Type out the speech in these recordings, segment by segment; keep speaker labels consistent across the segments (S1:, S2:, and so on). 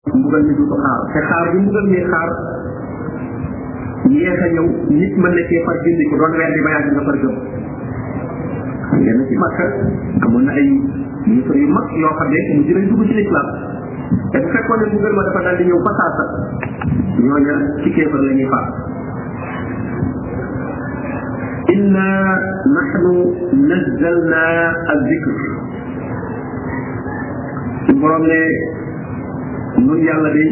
S1: mbugal mi duutu xaar te xaar bu mbugal mi xaar yeex a ñëw nit mën na cee far jëndi ko doon weer di ba yàgg nga far gëm xam ngeen ne ci Makka amoon na ay ministre yu mag yoo xam ne mu jëlañ dugg ci lislaam te bu fekkoon ne mbugal ma dafa daal di ñëw fa saasa ñooña ci kéefar la ñuy faat inna nahnu nazzalna al-dhikr su borom ne nun yàlla day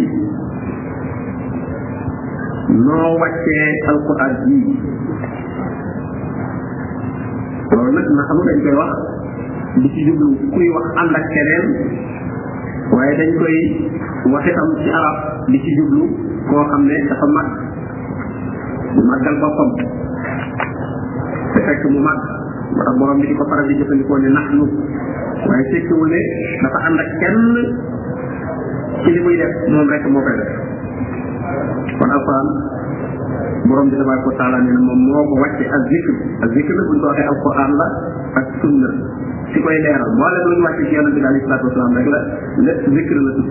S1: noo wàccee alquran ji loolu nag na xam dañ koy wax di ci jublu kuy wax ànd ak keneen waaye dañ koy waxe am ci arab di ci jublu koo xam ne dafa mag di màggal boppam te fekk mu màgg moo tax borom bi di ko faral di jëfandikoo ne nax nu waaye tekkiwul ne dafa ànd ak kenn ci li muy def moom rek moo koy def kon alquran borom bi tabaraka wa taala nee na moom moo ko wàcce ak zikr ak zikr buñ ko waxee alquran la ak sunna si koy leeral moo la doon wàcce ci yonente bi alayhi salatu wasalaam rek la lépp zikr la tudd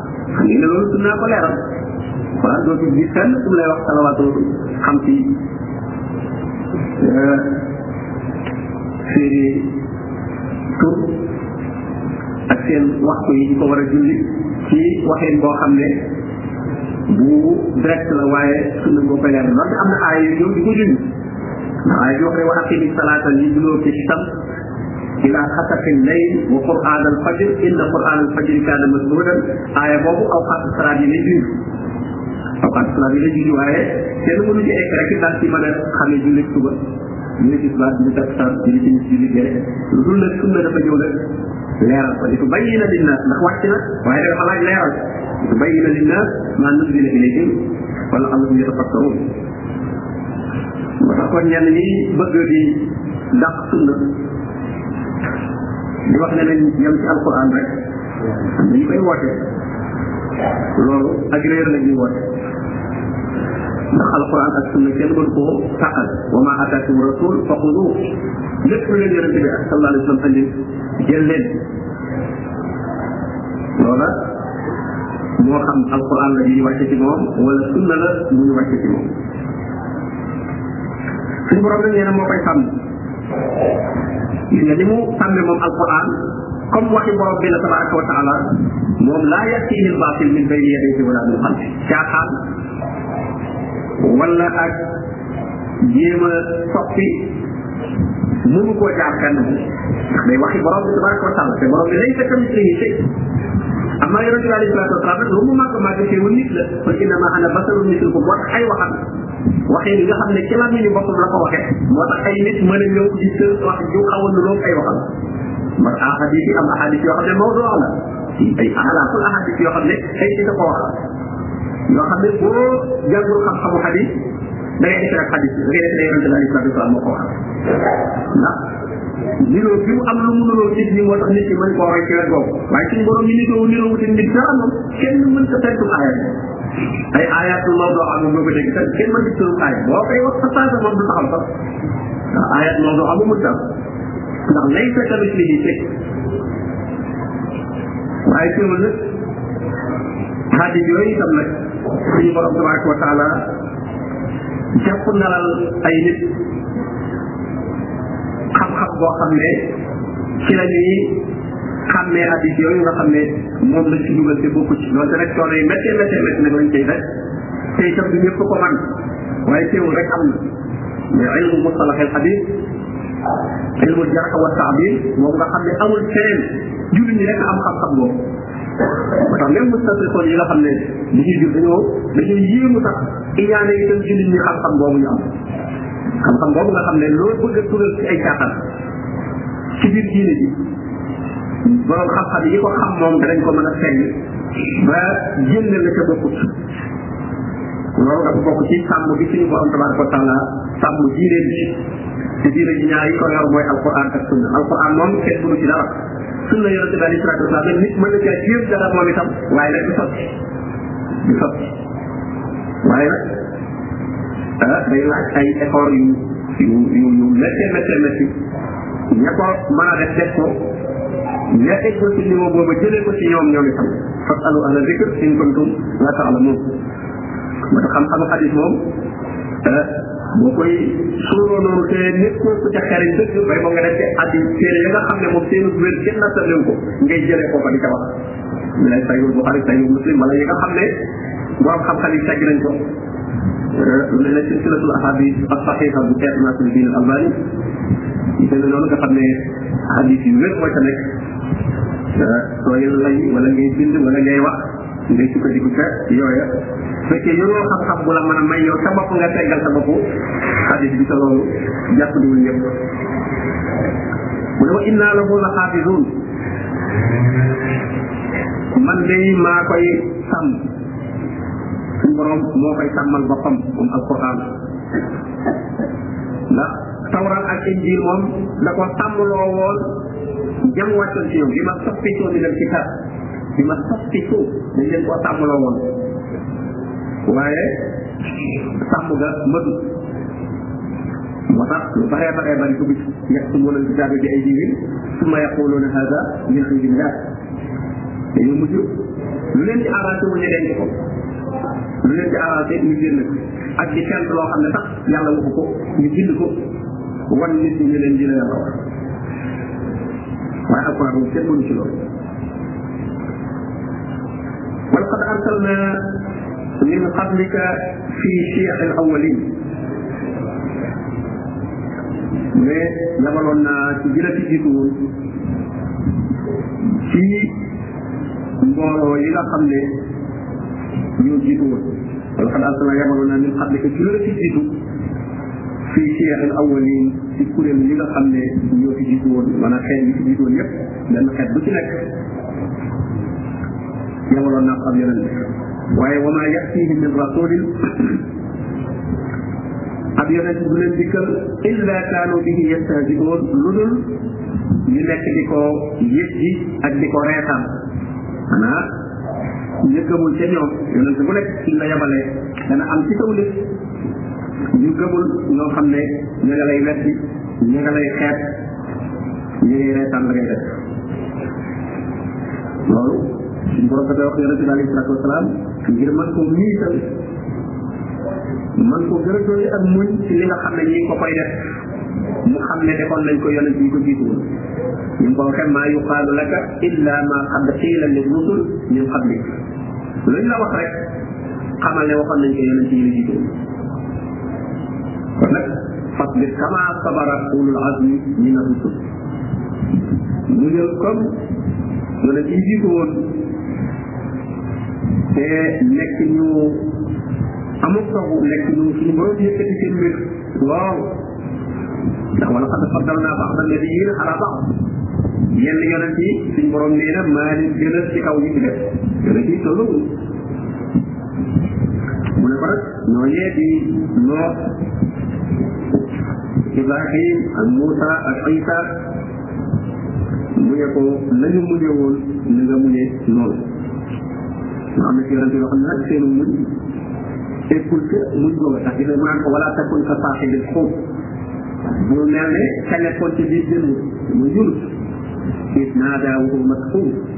S1: xam ngeen ne loolu su naa ko leeral waaw doo ci gis fenn su lay wax salawaatu xam ci euh, seeni tur ak seen waxtu yi ñu ko war a julli ci waxeen boo xam ne bu direct la waaye sunna boo koy leer donte am na aay yu ñëw di ko junj waaye boo koy wax ak salaata li duloo ci tam ila xasafi layl wa quran al fajr inna quran al fajr kaana mashhuudan aaya boobu aw xaatu salaat yi lay junj aw xaatu salaat yi lay junj waaye kenn mënu ci egg rek daal ci mën a xamee jullit suba julli tisbaar julli takkusaan julli timis julli gere lu dul nag sunna dafa ñëw nag leeral ko li ko bàyyi na linnaas ndax wàcc na waaye nag dafa laaj leeral li ko bàyyi na linnaas maa nuzila ilayhim wala allahum yatafakkarun moo tax kon ñenn ñi bëgg di dàq sunna di wax ne nañ yem ci alquran rek am na ñu koy woote loolu ak réer la ñuy woote ndax alquran ak sunna kenn mënu koo tàqal wa ma ataakum rasul fa xudu lépp lu leen yonente bi ak sallallahu alayhi wa sallam andi jël leen loola moo xam alquran la ñuy wàcce ci moom wala sunna la bu ñu wàcce ci moom suñu borom nag nee na moo koy sàmm gis nga ni mu sàmme moom alquran comme waxi borom bi la tabaraka wa taala moom laa yatihi albatil min bayni yadayhi wala min xalfi caaxaan wala ak jéem a soppi mënu koo jaar fenn ndax day waxi borom bi tabaraka wa taala te borom bi lay fekk nit ñi teg amma yonente bi alayhi salatu wasalaam lu mu màgg màgg ci nit la fa innama ana basarun mislukum wax ay waxam waxee li nga xam ne ci lan ñu boppam la ko waxee moo tax ay nit mën a ñëw di sër wax ju xaw a nuróog ay waxam man ahadis yi am ahadis yoo xam ne mawdu la ay ahadis yoo xam ne ay ci da ko wax yoo xam ne boo jàngul xam-xamu xadis da ngay def rek xadis da ngay def ne yonente bi alayhi salatu wasalaam moo ko wax ndax niroo bi mu am lu mu niroo nit ñi moo tax nit ñi mën koo roy ci wet boobu waaye suñu borom mi niroo niroo wuti nit dara moom kenn mën sa fentu aaya ay ayatul mawdu am nga ko dégg kenn mën di tëru aaya boo koy wax sa saasa moom du taxaw sax ayat mawdu amu mu ndax lay sa tamit li di teg waaye teewul nag xaddis yooyu itam nag suñu borom tabaraka wa taala jàpp nalal ay nit xam-xam boo xam ne ci la ñuy xàmmee xaddis yooyu nga xam ne moom lañ ci dugal te bokku ci loolu te rek coono yi méttee méttee méttee nag lañ cay daj te itam du ñëpp ko man waaye teewul rek am na mais ilmu mustalaxel xadis ilmul jarh wa ta'dil moom nga xam ne amul feneen julli ñi rek am xam-xam boobu moo tax même mustasrixoon yi nga xam ne li ñuy jur dañoo dañoo yéemu sax iñaane yi tam julli ñi xam-xam boobu ñu am xam-xam boobu nga xam ne loo bëgg a tugal ci ay caaxaan ci biir diine ji borom xam-xam yi ko xam moom danañ ko mën a fenn ba génne la ca bokkut loolu dafa bokk ci sàmm bi suñu borom tabaraka wa taala sàmm diine bi te diine ji ñaar yi ko yor mooy alquran ak sunna alquran moom kenn mënu ci dara sunna yonente bi alayhi salatu wasalaam nit mën na caa jéem dara moom itam waaye nag du sotti du sotti waaye nag ah day laaj ay effort yu yu yu yu méttee méttee métti ña ko mën a def def ko ña teg ko ci niveau boobu jëlee ko ci ñoom ñoom itam fasalu ahla zikr in kuntum la taalamun moo tax xam-xamu xadis moom eh, boo koy suuroo noonu te nit ko ku ca xereñ dëgg bay ba nga def ci addi téere ya nga xam ne moom seenu wér kenn na leen ko ngay jëlee ko fa di ca wax mi lay sayul Buxaari sayul Muslim wala yi nga xam ne borom xam-xam yi teg nañ ko lu mel ne silsilatul ahadis ak saxiixa bu Cheikh Nasiruddin Albani yu demee noonu nga xam ne hadis yu wér moo ca nekk sooy lay wala ngay bind wala ngay wax ngay sukkandiku ca yooya fekkee yoroo xam-xam bu la mën a may yow sa bopp nga teggal sa bopp hadis bi sa loolu jàpp diwul ñëpp mu ne wa inna lahu la xaafisuun man day maa koy sàmm suñ borom moo koy sàmmal boppam moom alquran ndax tawral ak injil moom da ko sàmmloo woon jam wàccal ci ñoom bi ma soppitoo ni leen ci tar bi ma soppitoo dañ leen koo sàmmloo woon waaye sàmm ga mëtu moo tax lu baree baree bari dugg ci yàq su mën a bi ay jiwin su ma yaquluuna hada min indillah dañoo mujj lu leen ci arrangé wu ñu denc ko lu leen ci arrangé ñu génn ko ak di fent loo xam ne sax yàlla waxu ko ñu bind ko wan nit ñi ñu leen dina yàlla wax waaye alquran moom kenn mënu ci loolu wala qad arsalna min qablika fi shiyax al awalin mais yabaloon naa ci jëla ci jiitu woon ci mbooloo yi nga xam ne ñoo jiitu woon wala xad arsalna yabaloon naa min qablika ci loolu ci jiitu fii cheikh al awalin ci kuréel yi nga xam ne ñoo ci jiitu woon maanaam xeet yi ci jiitu woon yëpp benn xeet bu ci nekk yabaloon naa ko am yonent waaye wa maa yatihim min rasulin ab yonent du leen dikkal illa kaanu bihi yastahzi'un lu dul ñu nekk di ko yëg ji ak di ko reetaan xanaa ñu gëmul ca ñoom yonent bu nekk ci la yabale dana am ci kaw nit ñu gëmul ñoo xam ne ñu nga lay wetti ñu nga lay xeet ñu ngi reetaan la ngay def loolu suñu borom dafa wax yonent bi alayhi salaatu wasalaam ngir mën koo miital man ko gën a doole ak muñ ci li nga xam ne ñi ko koy def mu xam ne defoon nañ ko yonent yi ko jiitu woon ñu ngi ko waxee maa yuqaalu laka illa ma qad qiila li rusul min qablik luñ la wax rek xamal ne waxoon nañ ko yonent yi la jiitu woon kon nag fasbir kama sabara ulul azmi min ar-rusul mu jël comme wala ci jiitu woon te nekk ñu amul soxu nekk ñu suñu borom yëkkati seen mbir waaw ndax wala xad faddal naa baax dal di yéen ala baax yenn yonent yi suñu borom nee na maa leen gënal ci kaw ñi ci def yonent yi tollu mu ne ko nag ñooñee di Nooh Ibrahim ak Muusa ak Isa mu ne ko nañu muñe woon na nga muñe noonu ñu am na ci yonente yoo xam ne nag seenu muñ tekkul que muñ boobu tax dina naan ko wala takun ka saaxibil xóob bu mel ne ka nekkoon ci biir jënd mu yunus is naa daa wuxu masxuum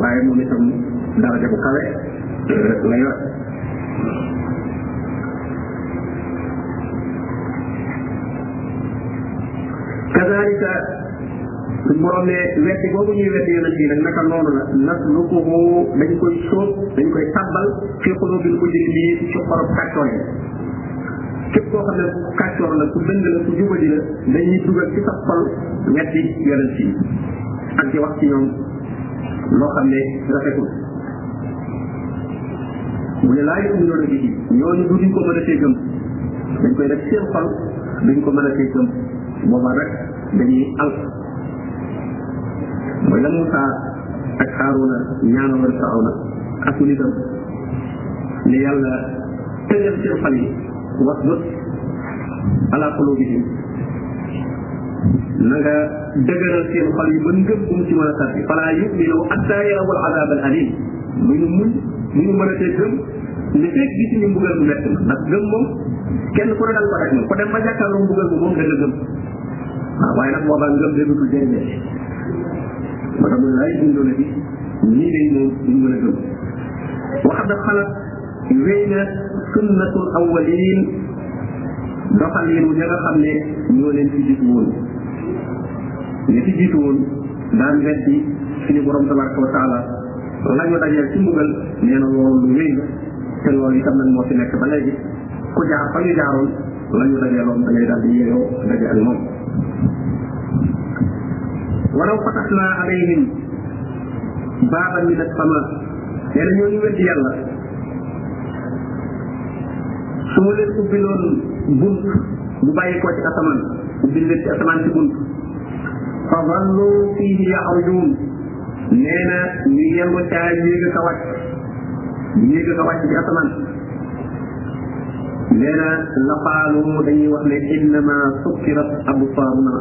S1: waaye moom itam daraja bu kawe la yor kazalika su borom ne weddi boobu ñuy weddi yonent yi nag naka noonu la nas lu ko dañ koy sóob dañ koy tàbbal fi xulubil mujrim yi ci xorob kàccoor yi képp koo xam ne kàccoor la ku dëng la ku jubadi la dañuy dugal ci sa xol weddi yonent yi ak di wax ci ñoom loo xam ne rafetul mu ne laa yëpp ñoo bi ñooñu du duñ ko mën a tee gëm dañ koy def seen xol duñ ko mën a tee gëm booba rek dañuy al mooy la Moussa ak Haaruna ñaanaloon Firawna ak nitam ne yàlla tëjal seen xol yi wasbut ala qulubihim na nga dëgëral seen xol yi ba ngëm bu mu ci mën a tàbbi falaa yuminu hatta yarawul azab al alim mu ñu muñ mu ñu mën a tee gëm li fekk gis ñu mbugal bu métti la ndax gëm moom kenn ku ne dal ko rek moom ko dem ba jàkkaarloo mbugal bu moom da nga gëm waaw waaye nag boobaa ngëm déggatul jëriñ ma tax mu ne ay dundoo na bi nii day moom ñu mën a gëm wax da xalaat wéy na sunnatul awwalin doxal yéen ña nga xam ne ñoo leen ci jiitu woon ñi ci jiitu woon daan weddi suñu borom tabaraka wa taala la ñu dajeel ci mbugal nee na loolu lu wéy la te loolu itam nag moo fi nekk ba léegi ku jaar fa ñu jaaroon la ñu dajeeloon da ngay daal di yeeyoo daje ak moom walaw fataxnaa alayhim baaban min as-samaa nee na ñooñu weddi yàlla su ma leen ubbiloon bunt bu bàyyi ko ci asamaan ubbil leen ci asamaan ci bunt fa zallu fiihi yaxrujuun nee na ñu yengu caa yéeg ka wàcc yéeg ka wàcc ci asamaan nee na la qaalu dañuy wax ne innama sukkirat absaaruna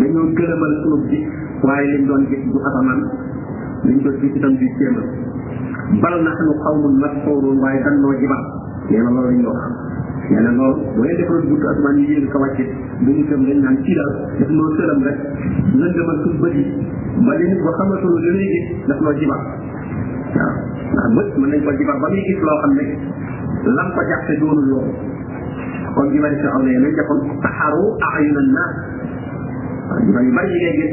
S1: dañoo gëlëmal sunu gis waaye liñ doon gis du asamaan liñ ko gis itam di jéem bal na xanu xaw mun nag xawroon waaye dan noo jiba nee na loolu ñu wax nee na loolu bu ngeen defaroon buntu asamaan yi yéen ko wàcce bu ñu gëm dañ naan kii daal daf noo sëlam rek lan demal suñ bët yi ba li nit ba xamatul li lay gis daf noo jiba waaw ndax bët mën nañ ko jiba ba muy gis loo xam ne lam ko jàppe doonul loolu kon jiba di sa aw ne nañ defoon taxaru ayunan naa jiba yu bari yi ngay gis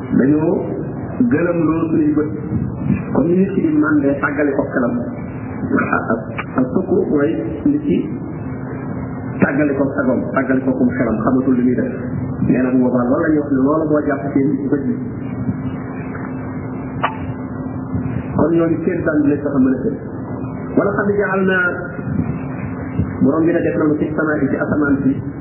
S1: dañoo gëlëm loolu suñuy bët comme ni nit ki di man de tàggale ko xelam ak sukku mooy nit ki tàggale ko sagom tàggale ko kum xelam xamatul li muy def nee na bu boobaa loolu la ñuy wax ne loolu moo jàpp seen bët yi kon ñooñu seen daan bi lañ tax a mën a tëj wala xam ne jaxal naa borom bi ne def na mu ci sama ci asamaan si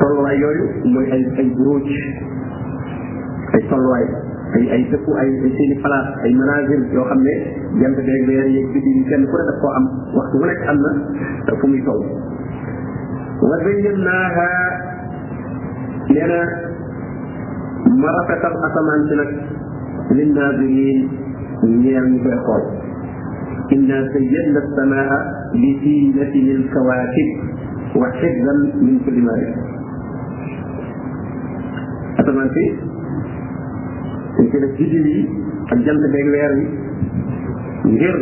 S1: tolluwaay yooyu mooy ay ay buruuj ay tolluwaay ay ay dëkku ay seen i place ay manazil yoo xam ne jant beeg weer yeeg biddi yi kenn ku ne daf koo am waxtu bu nekk am na fu muy toll wa zayyannaaha nee na ma rafetal asamaan si nag lin naaziriin ñeel ñu koy xool inna zayyannaa samaa bi siinati lil kawaakib wa xibdan min kulli maarib asamaan si dañ ci def biddiw yi ak jant beeg weer yi ngir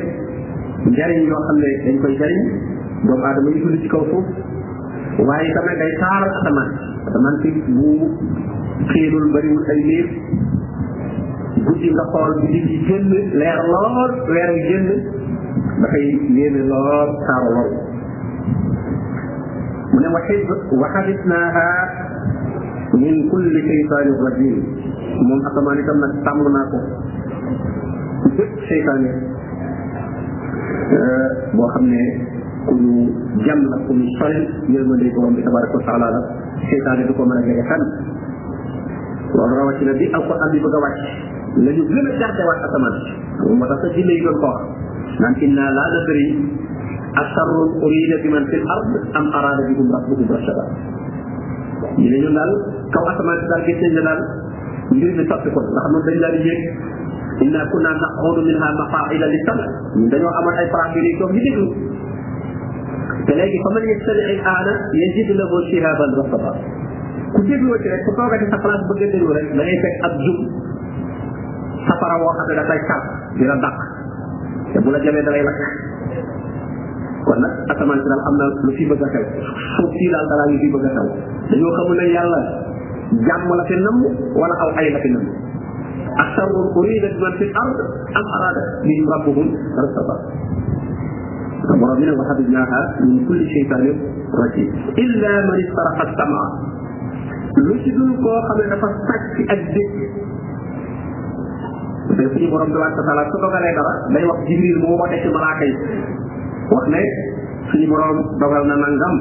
S1: njariñ yoo xam ne dañ koy jariñ doomu aadama yi dund ci kaw suuf waaye itam nag day taaral asamaan asamaan si bu xiinul bariwul ay liir guddi nga xool bi di ci génn leer lool weer yi génn dafay yéeme lool taaru lool mu ne waxi waxaritnaaha min kulli seytaani rajim moom asamaan itam nag sàmm naa ko bépp seytaane euh, boo xam ne ku ñu jàmm la ku ñu sori yërmande borom bi tabaraka wa taala la seytaane du ko mën a jege fenn loolu rawatina bi alquran bi bëgg a wàcc la ñu gën a gàtte waat asamaan moo tax sa jinne yi doon ko wax naan inna laa nadri asarrun urida bi man fil ard am arada bihum rabbuhum rashada ñu ne ñun daal kaw asamaan si daal gis nañ ne daal mbir mi soppi ko ndax noonu dañ daal di yéeg inna kunna naqudu minha maqaida li sama ñun dañoo amoon ay place yu ñuy toog di déglu te léegi fa man yastami al aana yajid lahu shihaban rasaba ku déglu ci rek ku toogati sa place bëgg a déglu rek da ngay fekk ab jum safara woo xam ne da koy sar di la dàq te bu la jamee da lay lakk kon nag asamaan si daal am na lu fi bëgg a xew suuf si daal dalaa ngi fi bëgg a xew dañoo xamul ne yàlla jàmm la fi namm wala aw ay la fi namm ak sarrun urida bi man fi ard am arada bihim rabbuhum rashada sa borom bi ne wa habibnaha min kulli shaytanin rajim illa man istaraqa sama lu ci dul koo xam ne dafa sàcc ak dégg te suñu borom bi wàcc taala su dogalee dara day wax jibril mu woote ci malaaka yi wax ne suñu borom dogal na nangam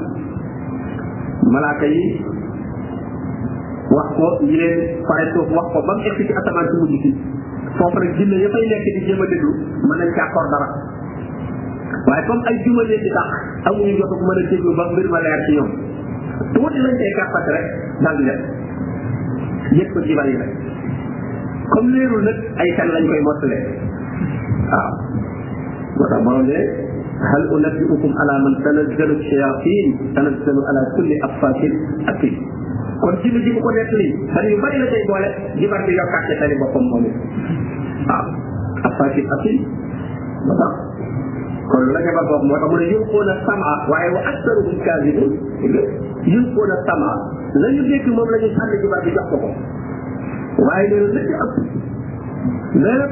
S1: malaaka yi wax ko ñi leen pare suuf wax ko ba mu egsi ci asamaan si mujj si foofu nag jinne ya fay nekk di jéem a déglu mën nañ caa xor dara waaye comme ay juma leen di tax amuñu jot mën a déglu ba mbir ma leer ci ñoom tuuti lañ cay kàppat rek daal di def yëg ko jibal yi nag comme leerul nag ay kan lañ koy mottalee waaw moo tax borom de hal unabbi'ukum ala man tanazzalu shayatin tanazzalu ala kulli affakin akim kon jinne ji bu ko nekk lii xale yu bari la tey boole jibar bi yokkaat ca tali boppam moom it waaw affakin akim moo tax kon lu la jabar boobu moo tax mu ne yulquuna sama waaye wa aktaruhum kaazibun yulquuna sama la ñu dégg moom la ñu sànni jibar bi jox ko ko waaye loolu la ci ëpp lépp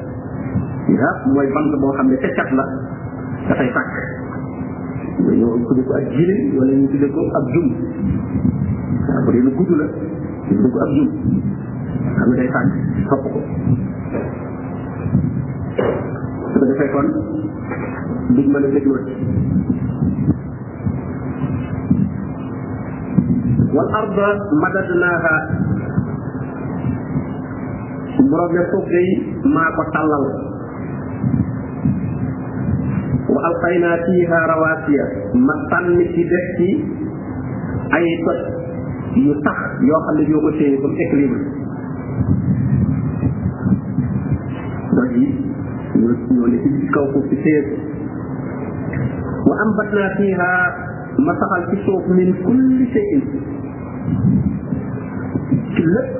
S1: ah mooy bant boo xam ne ca cat la dafay fàkk ñu tudde ko ak jile wala ñu tudde ko ak jum waaw ah, bu dee lu gudd la ñu tudde ko ak jum xam ne day fàkk topp ko su ko defee kon duñ mën a dégluwaat wal arda madadnaaha suñu borom ne suuf day maa ko tàllal wa alqaynaa fiiha rawaasiya ma tànn ci def ci ay toj yu sax yoo xam ne ñoo ko téye comme équilibre doj yi ñoo ñoo ne ci kaw suuf si téye ko wa ambatnaa fiiha ma saxal ci suuf min kulli shay'in ci lépp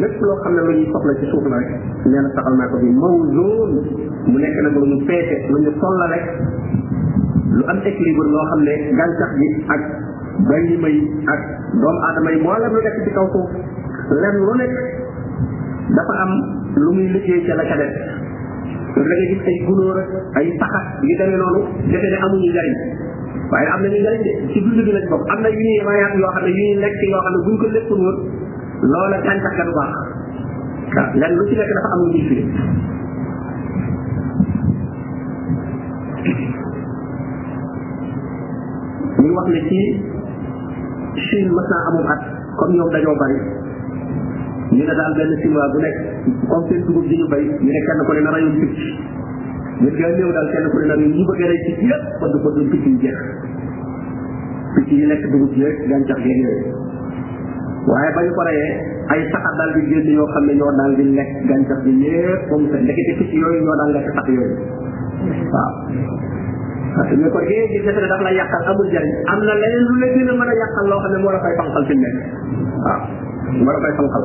S1: lépp loo xam ne lu ñuy soxla ci suuf la rek nee na saxal naa ko bi mawzuun mu nekk nag lu ñu peese lu ñu tolla rek lu am équilibre loo xam ne gàncax gi ak bayima yi ak doomu aadama yi moo la lu nekk ci kaw suuf lenn lu nekk dafa am lu muy liggéey ca la ca def da nga gis ay gunóor ak ay paxat yu demee noonu defe ne amuñu njariñ waaye am na ñu njëriñ de ci dund bi lañ bokk am na yu ñuy mayaat yoo xam ne yu ñuy lekk yoo xam ne buñ ko lekkul woon loola gàncax ga du baax waaw lenn lu ci nekk dafa am lu ñuy firi ñu wax ne ci Chine mës naa amum at comme ñoom dañoo bari ñu ne daal benn chinois bu nekk comme seen dugub ji ñu bay ñu ne kenn ko ne na rayum picc ñun gaa ñëw daal kenn ku ne nag ñu bëgg a rey picc yëpp ba du ba du picc yu jeex picc yi lekk dugub ji rek gàncax gi yooyu waaye ba ñu ko reyee ay saxar daal di génn yoo xam ne ñoo daal di lekk gàncax gi yëpp ba mu set ndekete picc yooyu ñoo daal lekk sax yooyu waaw parce que ko géej gi defe ne daf la yàqal amul jariñ am na leneen lu la gën a mën a yàqal loo xam ne moo la koy fanqal fi mu nekk waaw moo la koy fanqal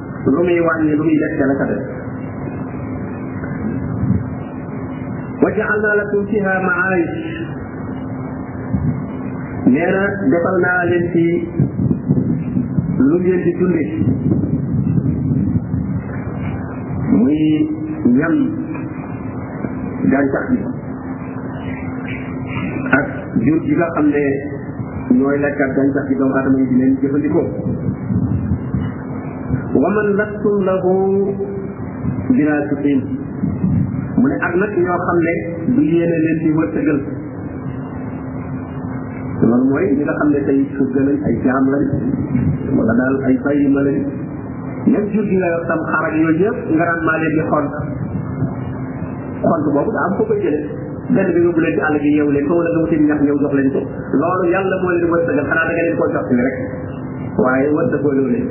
S1: lu muy wàññi lu muy def ca la ca def wa ja'alna lakum fiha ma'ayish nee na defal naa leen ci lu ngeen di dunde muy ñam gàncax bi ak jur gi nga xam ne ñooy lekkat gàncax bi doomu aadama yi di leen jëfandikoo wa man lastum lahu biraasiqin mu ne ak nag ñoo xam ne du yéene leen di wërsëgal loolu mooy ñi nga xam ne tey surga lañ ay jaam lañ wala daal ay bàyyi ma lañ même jur gi nga yor tam xar ak yooyu yëpp nga naan maa leen di xont xont boobu daa am ko koy jëlee benn bi yóbbu leen ci àll bi yeewu leen ko wala nga wuti ñax ñëw jox leen ko loolu yàlla moo leen wërsëgal xanaa da nga leen koo jox rek waaye war da ko loolee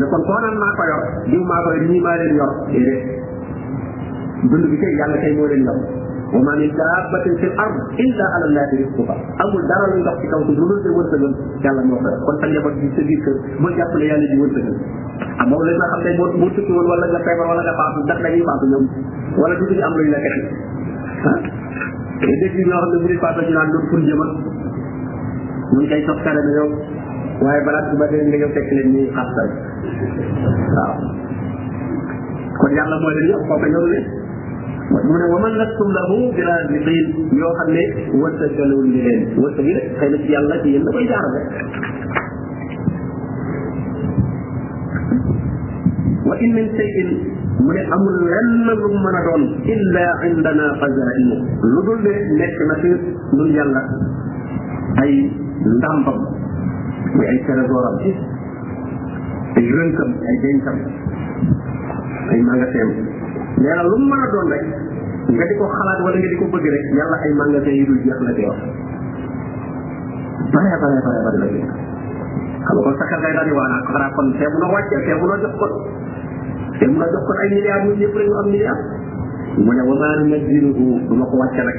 S1: ne kon koo naan maa ko yor diw maa ko yor ñii maa leen yor déedéet dund bi kay yàlla kay moo leen yor wa ma min dabbatin fil ard illa ala allahi rizquha amul dara luy dox ci kaw suuf lu dul sa wërsëgal yàlla moo ko kon sa njaboot bi sa biir kër boo jàpp ne yàlla di wërsëgal am moom lañ nga xam ne boo boo tukki woon wala nga feebar wala nga faatu ndax dañuy faatu ñoom wala du duñu am luñ la kese ah dégg ñoo xam ne bu ñu faatu ñu naan doon pour jëmal ñun kay sax kare na yow waaye balaa suba dee nga ñëw fekk leen ñuy xasal waaw kon yàlla mooy leen yëpp foofu ñoru leen mu ne wa man lastum lahu bi raziqin yoo xam ne wërsëgalul li leen wërsëg yi rek xëy na ci yàlla ci yéen da koy jaarale wa in min shay'in mu ne amul lenn lu mën a doon illa indana xazaimu lu dul ne nekk na fi nun yàlla ay ndàmbam muy ay trésoram ay rënkam ay dencam ay magasin nee na lu mu mën a doon rek nga di ko xalaat wala nga di ko bëgg rek yàlla ay magasin yu dul jeex la teew bare bare bare bare la jeex xam nga kon sa xel day daal di waanaa ah, xanaa kon teebu na wàcce teebu na jox kon teebu na jox kon ay milliards ñun ñëpp rek ñu am milliards mu ne wa maa nunazziluhu du ma ko wàcce rek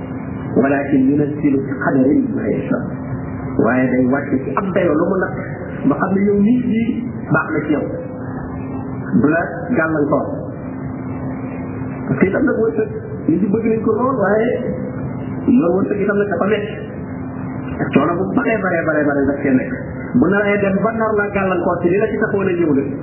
S1: walakin yunazzilu bi qadarin ma yasha waaye day wàcce ci ab dayoo lu mu nag ma xam ne yow nit yi baax na ci yow du la gàllankoor parce que itam nag wërsëg nit ñi bëgg nañ ko lool waaye loolu wërsëg itam nag dafa nekk coono bu baree baree baree baree daf cee nekk bu naree dem ba nar la gàllankoor ci li la ci taxoon a ñëw nag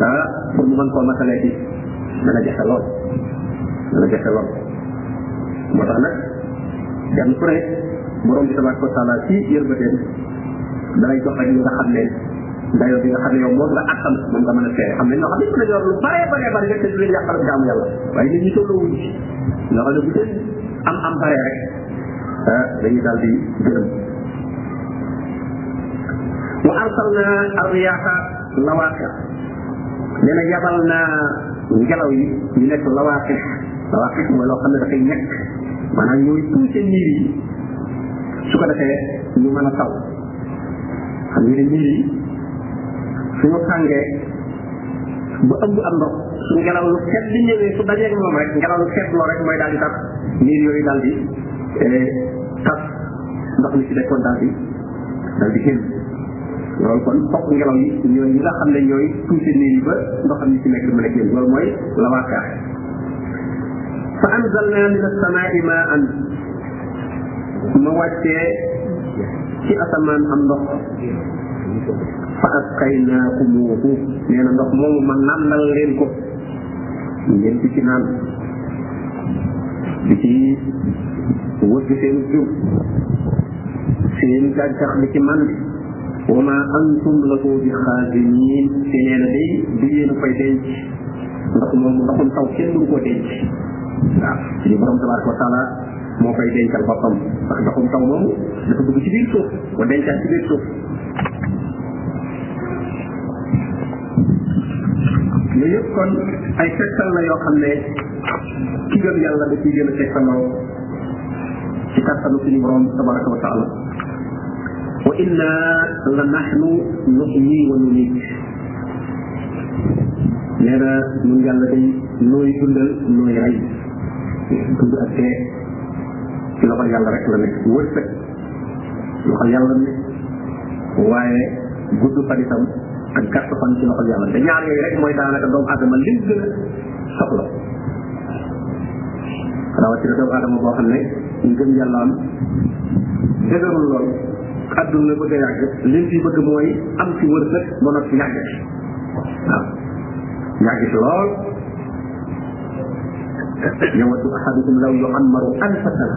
S1: ah pour ñu mën koo matalee ci dana jafe lool dana jafe lool moo tax nag kenn ku ne borom bi tabaraka wa taala ci yërmateen dalay jox rek li nga xam ne dayoo bi nga xam ne yow moom nga attan moom nga mën a seere xam ne ñoo xam ne mën a yor lu bare bare bare rek te du leen yàqal jaamu yàlla waaye nit ñi tolloowuñ ci ñoo xam ne bu seen am am bare rek ah, dañuy daal di gërëm wa arsalna arriyaha lawaqir nee na yabal naa ngelaw yi ñu nekk lawaqir lawaqir mooy loo xam ne dafay nekk maanaam ñooy tuute niir yi su ko defee ñu mën a taw xam nga ne niir yi suñu tàngee bu ëmb am ndox su ngelaw lu set di ñëwee su dajeeg moom rek ngelaw lu set loo rek mooy daal di tax niir yooyu daal di eh, tas ndox mi ci nekkoon daal di daal di génn loolu kon fokk ngelaw yi ñooy ñi nga xam ne ñooy tuuti niir yi ba ndox mi ci nekk mën a génn loolu mooy la waa kaax fa anzalna min as-samaa'i maa'an ma wàccee ci asamaan am ndox fa asqaynaakumuuhu nee na ndox moomu ma nàndal leen ko ngeen di ci naan di ci wëgg seen jur seen gàncax di ci man wa ma antum lahu bi xaazinin te nee na day du yéen koy denc ndax moom ndoxum taw kenn du ko denc waaw suñu borom tabaraka wa taala moo koy dencal boppam ndax ndoxum taw moomu dafa dugg ci biir suuf ko dencal ci biir suuf yooyu yëpp kon ay tegtal la yoo xam ne ki gëm yàlla da ciy gën a tegtaloo ci kàttanu suñu borom tabaraka wa taala wa inna la nahnu nuhyi wa numiit nee na ñun yàlla day nooy dundal nooy rey dund ak dee ci loxo yàlla rek la nekk wërsëg loxol yàlla ne waaye gudd fan itam ak gàtt fan ci loxol yàlla te ñaar yooyu rek mooy daanaka doomu aadama li gën a soxla rawatina doomu aadama boo xam ne ngëm yàlla am dëgërul lool àdduna la bëgg a yàgg lim fi bëgg mooy am ci wërsëg ba noppi yàgg ci waaw yàgg ci lool yawaddu ahadukum law yuammaru alfa sana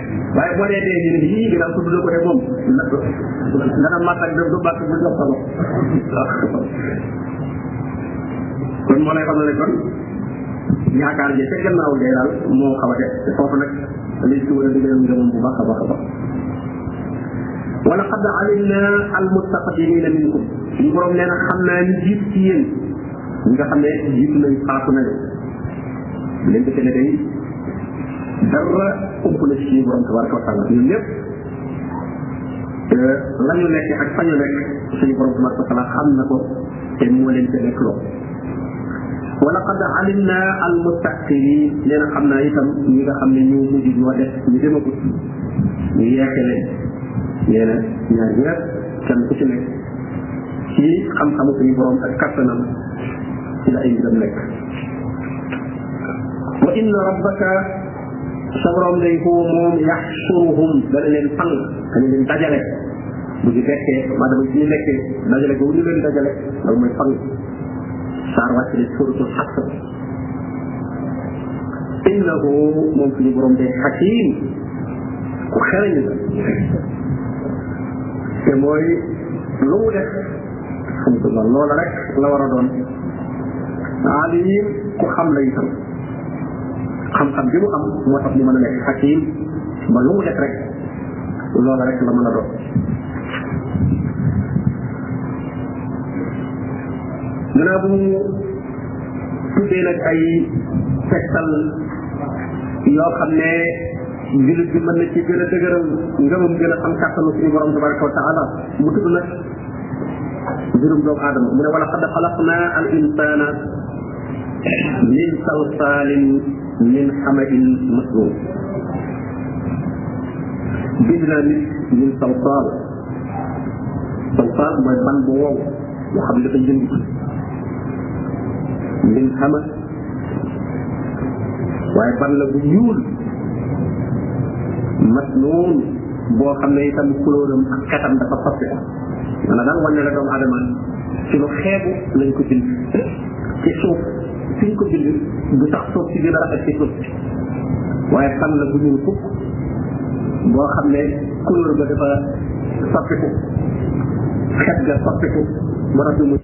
S1: waaye boo dee dee ñu ne yii ginnaaw tudd ko rek moom nga na màtt ak du bàtt bu jox solo kon moo lay xamal ne kon yaakaar ji ca gannaaw dee daal moo xaw a def te foofu nag li ci war a dëgëral ngëmam bu baax a baax a baax wala qad alimna al mustaqdimina minkum suñu borom nee na xam naa ñu jiit ci yéen ñi nga xam ne jiitu nañ xaasu nañ bu leen defee ne day dara ump na ci borom tabaraka wa taala ñun ñëpp la ñu nekk ak fa ñu nekk suñu borom tabaraka wa taala xam na ko te moo leen ca nekk loo wala qad alim na al mustaqilin nee na xam naa itam ñi nga xam ne ñoo mujj ñoo def ñu demagut ñu yeexe leen nee na ñaar ñëpp kenn ku ci nekk ci xam-xamu suñu borom ak kattanam ci la ay mbiram nekk wa inna rabbaka sa borom day ko moom yaxsuruhum dana leen fang dana leen dajale bu ñu fekkee maanaam bu ñu nekkee dajale boobu ñu leen dajale loolu mooy fang saar wàcc ne suratul xasr innahu moom suñu borom day xakim ku xereñ la te mooy lu mu def xam ko man loola rek la war a doon alim ku xam la itam xam-xam bi mu am moo tax mu mën a nekk xakim ba lu mu def rek loola rek la mën a doon gannaaw bu mu tuddee nag ay tegtal yoo xam ne jullit bi mën na ci gën a dëgëral ngëmam gën a am kàttanu suñu borom tabaraka wa taala mu tudd nag mbirum doomu aadama mu ne wala xad xalaqna al insana min salsalin min xamadin masnun bind naa nit min salsal salsal mooy ban bu wow nga xam ne dafa jënd min xama waaye ban la bu ñuul mat noonu boo xam ne itam couleuram ak xetam dafa fase maanaam daal wane la doomu adama ci lu xeebu lañ ko bind ci suuf fi ñu ko bind du tax suuf si gën a rafet ci suuf waaye fan la bu ñuul kukk boo xam ne couleur ba dafa soppiku xet ga soppiku borom bi mu